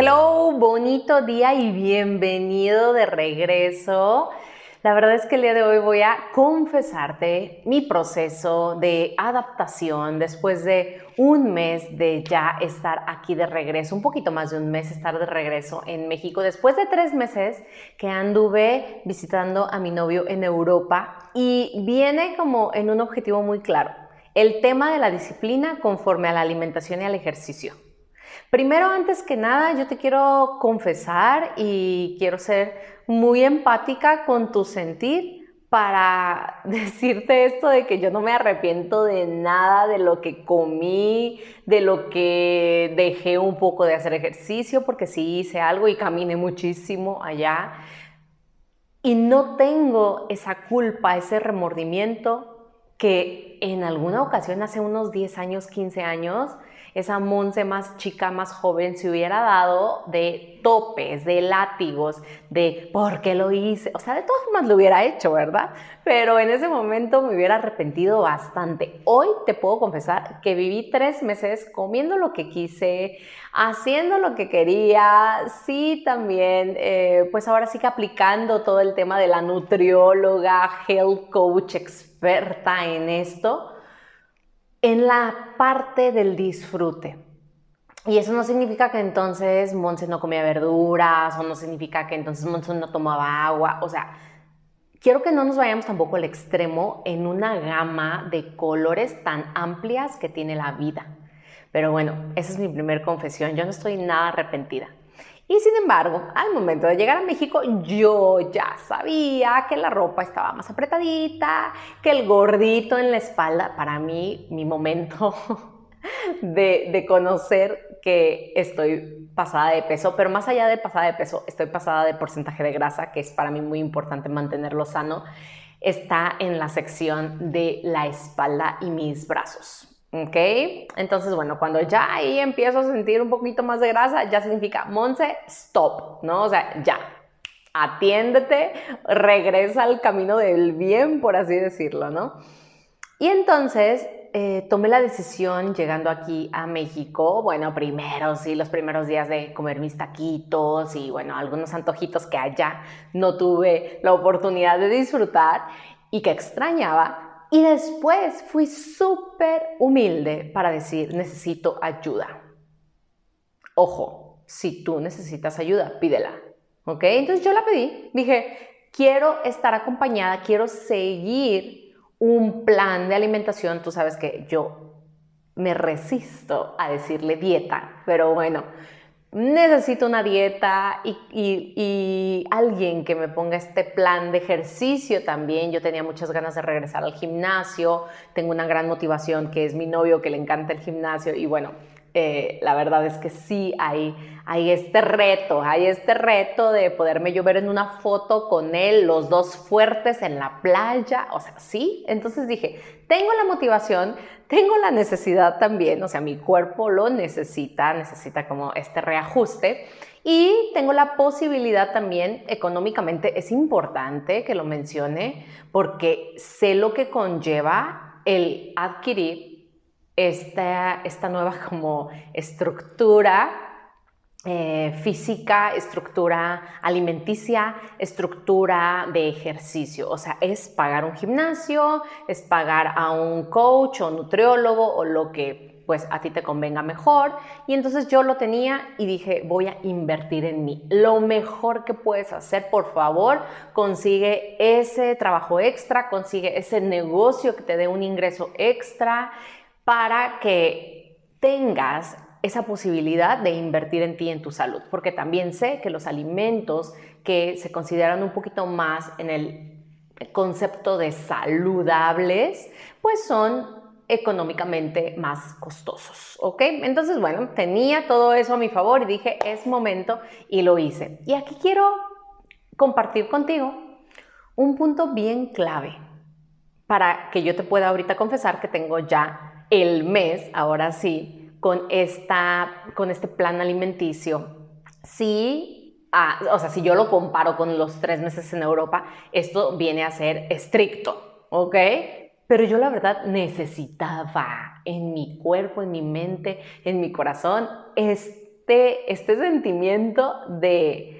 Hello, bonito día y bienvenido de regreso. La verdad es que el día de hoy voy a confesarte mi proceso de adaptación después de un mes de ya estar aquí de regreso, un poquito más de un mes estar de regreso en México, después de tres meses que anduve visitando a mi novio en Europa y viene como en un objetivo muy claro, el tema de la disciplina conforme a la alimentación y al ejercicio. Primero, antes que nada, yo te quiero confesar y quiero ser muy empática con tu sentir para decirte esto de que yo no me arrepiento de nada de lo que comí, de lo que dejé un poco de hacer ejercicio, porque sí hice algo y caminé muchísimo allá. Y no tengo esa culpa, ese remordimiento que en alguna ocasión, hace unos 10 años, 15 años, esa Monse más chica, más joven, se hubiera dado de topes, de látigos, de por qué lo hice. O sea, de todas formas lo hubiera hecho, ¿verdad? Pero en ese momento me hubiera arrepentido bastante. Hoy te puedo confesar que viví tres meses comiendo lo que quise, haciendo lo que quería, sí también, eh, pues ahora sí que aplicando todo el tema de la nutrióloga, health coach, experta en esto en la parte del disfrute. Y eso no significa que entonces Monse no comía verduras o no significa que entonces Monse no tomaba agua. O sea, quiero que no nos vayamos tampoco al extremo en una gama de colores tan amplias que tiene la vida. Pero bueno, esa es mi primer confesión. Yo no estoy nada arrepentida. Y sin embargo, al momento de llegar a México, yo ya sabía que la ropa estaba más apretadita, que el gordito en la espalda, para mí, mi momento de, conocer que estoy pasada de peso, pero más allá de pasada de peso, estoy pasada de porcentaje de grasa, que es para mí muy importante mantenerlo sano, está en la sección de la espalda y mis brazos. ¿Ok? Entonces, bueno, cuando ya ahí empiezo a sentir un poquito más de grasa, ya significa, Monse, stop, ¿no? O sea, ya, atiéndete, regresa al camino del bien, por así decirlo, ¿no? Y entonces eh, tomé la decisión llegando aquí a México, bueno, primero, sí, los primeros días de comer mis taquitos y, bueno, algunos antojitos que allá no tuve la oportunidad de disfrutar y que extrañaba, y después fui súper humilde para decir, necesito ayuda. Ojo, si tú necesitas ayuda, pídela. ¿Ok? Entonces yo la pedí. Dije, quiero estar acompañada, quiero seguir un plan de alimentación. Tú sabes que yo me resisto a decirle dieta, pero bueno, necesito una dieta y, alguien que me ponga este plan de ejercicio también. Yo tenía muchas ganas de regresar al gimnasio, tengo una gran motivación que es mi novio que le encanta el gimnasio y bueno, eh, la verdad es que sí hay, hay este reto, hay este reto de poderme yo ver en una foto con él, los dos fuertes en la playa, o sea, sí. Entonces dije, tengo la motivación, tengo la necesidad también, o sea, mi cuerpo lo necesita, necesita como este reajuste. Y tengo la posibilidad también, económicamente es importante que lo mencione, porque sé lo que conlleva el adquirir esta, esta nueva como estructura eh, física, estructura alimenticia, estructura de ejercicio. O sea, es pagar un gimnasio, es pagar a un coach o nutriólogo o lo que pues a ti te convenga mejor. Y entonces yo lo tenía y dije, voy a invertir en mí. Lo mejor que puedes hacer, por favor, consigue ese trabajo extra, consigue ese negocio que te dé un ingreso extra para que tengas esa posibilidad de invertir en ti en tu salud, porque también sé que los alimentos que se consideran un poquito más en el concepto de saludables, pues son económicamente más costosos, ¿ok? Entonces, bueno, tenía todo eso a mi favor y dije, es momento y lo hice. Y aquí quiero compartir contigo un punto bien clave para que yo te pueda ahorita confesar que tengo ya el mes, ahora sí, con, esta, con este plan alimenticio. Sí, o sea, si yo lo comparo con los tres meses en Europa, esto viene a ser estricto, ¿ok? Pero yo la verdad necesitaba en mi cuerpo, en mi mente, en mi corazón, este, este sentimiento de,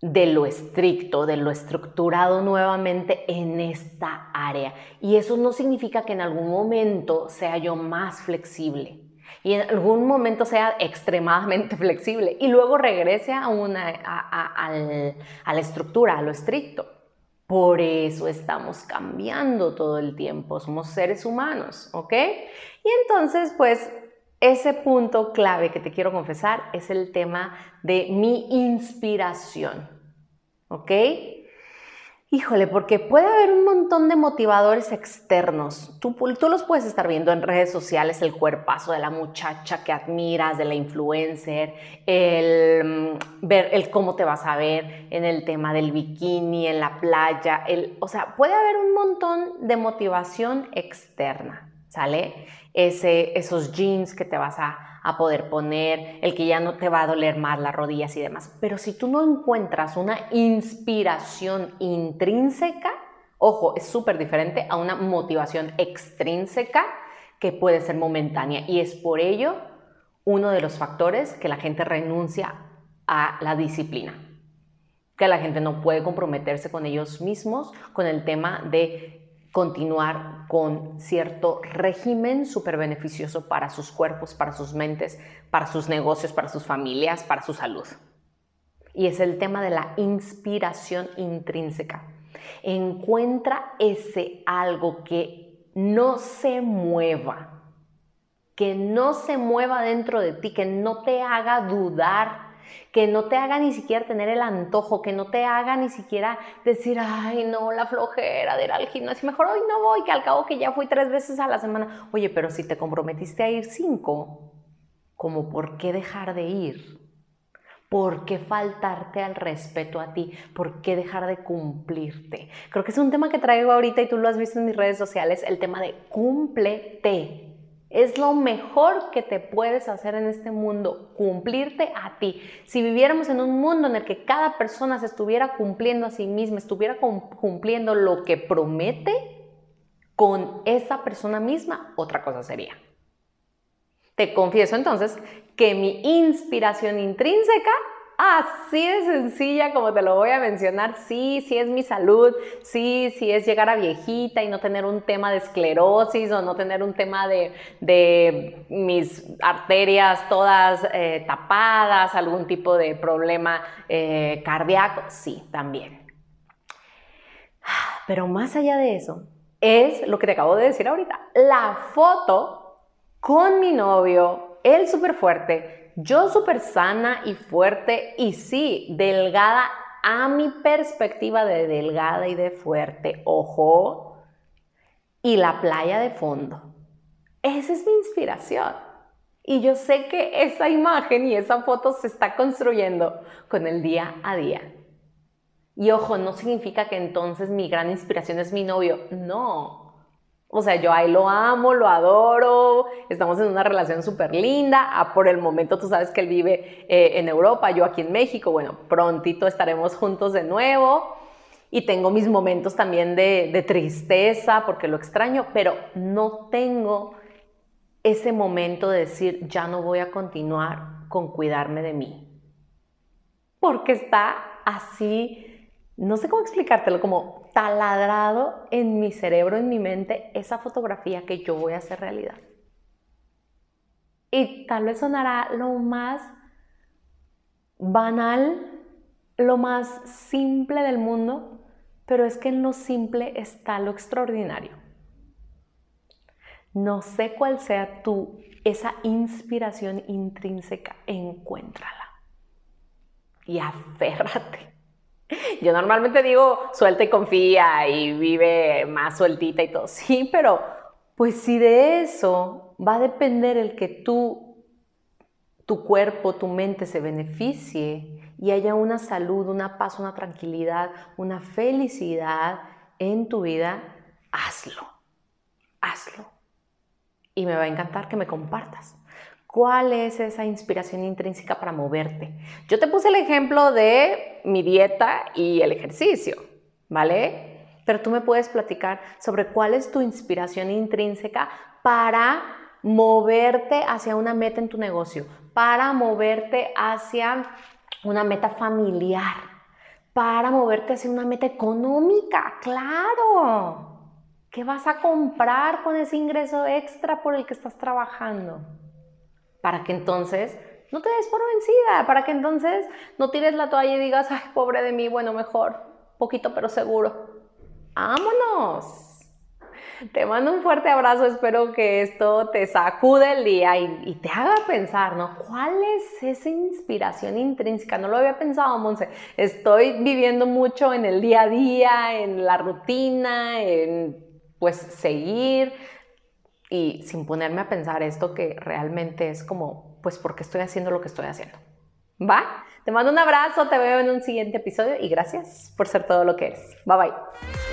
de lo estricto, de lo estructurado nuevamente en esta área. Y eso no significa que en algún momento sea yo más flexible y en algún momento sea extremadamente flexible y luego regrese a, una, a la estructura, a lo estricto. Por eso estamos cambiando todo el tiempo, somos seres humanos, ¿ok? Y entonces, pues, ese punto clave que te quiero confesar es el tema de mi inspiración, ¿ok? Híjole, porque puede haber un montón de motivadores externos. Tú, los puedes estar viendo en redes sociales, el cuerpazo de la muchacha que admiras, de la influencer, el mm, ver el cómo te vas a ver en el tema del bikini, en la playa. El, o sea, puede haber un montón de motivación externa, ¿sale? Ese, esos jeans que te vas a a poder poner, el que ya no te va a doler más las rodillas y demás. Pero si tú no encuentras una inspiración intrínseca, ojo, es súper diferente a una motivación extrínseca que puede ser momentánea. Y es por ello uno de los factores que la gente renuncia a la disciplina que la gente no puede comprometerse con ellos mismos con el tema de continuar con cierto régimen súper beneficioso para sus cuerpos, para sus mentes, para sus negocios, para sus familias, para su salud. Y es el tema de la inspiración intrínseca. Encuentra ese algo que no se mueva, que no se mueva dentro de ti, que no te haga dudar que no te haga ni siquiera tener el antojo, que no te haga ni siquiera decir, ay, no, la flojera de ir al gimnasio, mejor hoy no voy, que al cabo que ya fui tres veces a la semana. Oye, pero si te comprometiste a ir cinco, ¿cómo por qué dejar de ir? ¿Por qué faltarte al respeto a ti? ¿Por qué dejar de cumplirte? Creo que es un tema que traigo ahorita y tú lo has visto en mis redes sociales, el tema de cúmplete. Es lo mejor que te puedes hacer en este mundo, cumplirte a ti. Si viviéramos en un mundo en el que cada persona se estuviera cumpliendo a sí misma, estuviera cumpliendo lo que promete con esa persona misma, otra cosa sería. Te confieso entonces que mi inspiración intrínseca Así de sencilla como te lo voy a mencionar, sí, sí es mi salud, sí, sí es llegar a viejita y no tener un tema de esclerosis o no tener un tema de, mis arterias todas eh, tapadas, algún tipo de problema eh, cardíaco, sí, también. Pero más allá de eso, es lo que te acabo de decir ahorita, la foto con mi novio, él súper fuerte, yo súper sana y fuerte y sí, delgada a mi perspectiva de delgada y de fuerte, ojo, y la playa de fondo. Esa es mi inspiración. Y yo sé que esa imagen y esa foto se está construyendo con el día a día. Y ojo, no significa que entonces mi gran inspiración es mi novio. No, o sea, yo ahí lo amo, lo adoro, estamos en una relación súper linda. Ah, por el momento tú sabes que él vive eh, en Europa, yo aquí en México. Bueno, prontito estaremos juntos de nuevo. Y tengo mis momentos también de, de tristeza porque lo extraño, pero no tengo ese momento de decir, ya no voy a continuar con cuidarme de mí. Porque está así, no sé cómo explicártelo, como taladrado en mi cerebro, en mi mente, esa fotografía que yo voy a hacer realidad. Y tal vez sonará lo más banal, lo más simple del mundo, pero es que en lo simple está lo extraordinario. No sé cuál sea tu, esa inspiración intrínseca, encuéntrala y aférrate. Yo normalmente digo suelta y confía y vive más sueltita y todo. Sí, pero Pues si de eso va a depender el que tú, tu cuerpo, tu mente se beneficie y haya una salud, una paz, una tranquilidad, una felicidad en tu vida, hazlo, hazlo. Y me va a encantar que me compartas. ¿Cuál es esa inspiración intrínseca para moverte? Yo te puse el ejemplo de mi dieta y el ejercicio, ¿vale? Pero tú me puedes platicar sobre cuál es tu inspiración intrínseca para moverte hacia una meta en tu negocio, para moverte hacia una meta familiar, para moverte hacia una meta económica, claro. ¿Qué vas a comprar con ese ingreso extra por el que estás trabajando? Para que entonces no te des por vencida, para que entonces no tires la toalla y digas, ay, pobre de mí, bueno, mejor, poquito pero seguro. ¡Vámonos! Te mando un fuerte abrazo, espero que esto te sacude el día y, te haga pensar, ¿no? ¿Cuál es esa inspiración intrínseca? No lo había pensado, Monse. Estoy viviendo mucho en el día a día, en la rutina, en pues seguir y sin ponerme a pensar esto que realmente es como, pues porque estoy haciendo lo que estoy haciendo. ¿Va? Te mando un abrazo, te veo en un siguiente episodio y gracias por ser todo lo que eres. Bye bye.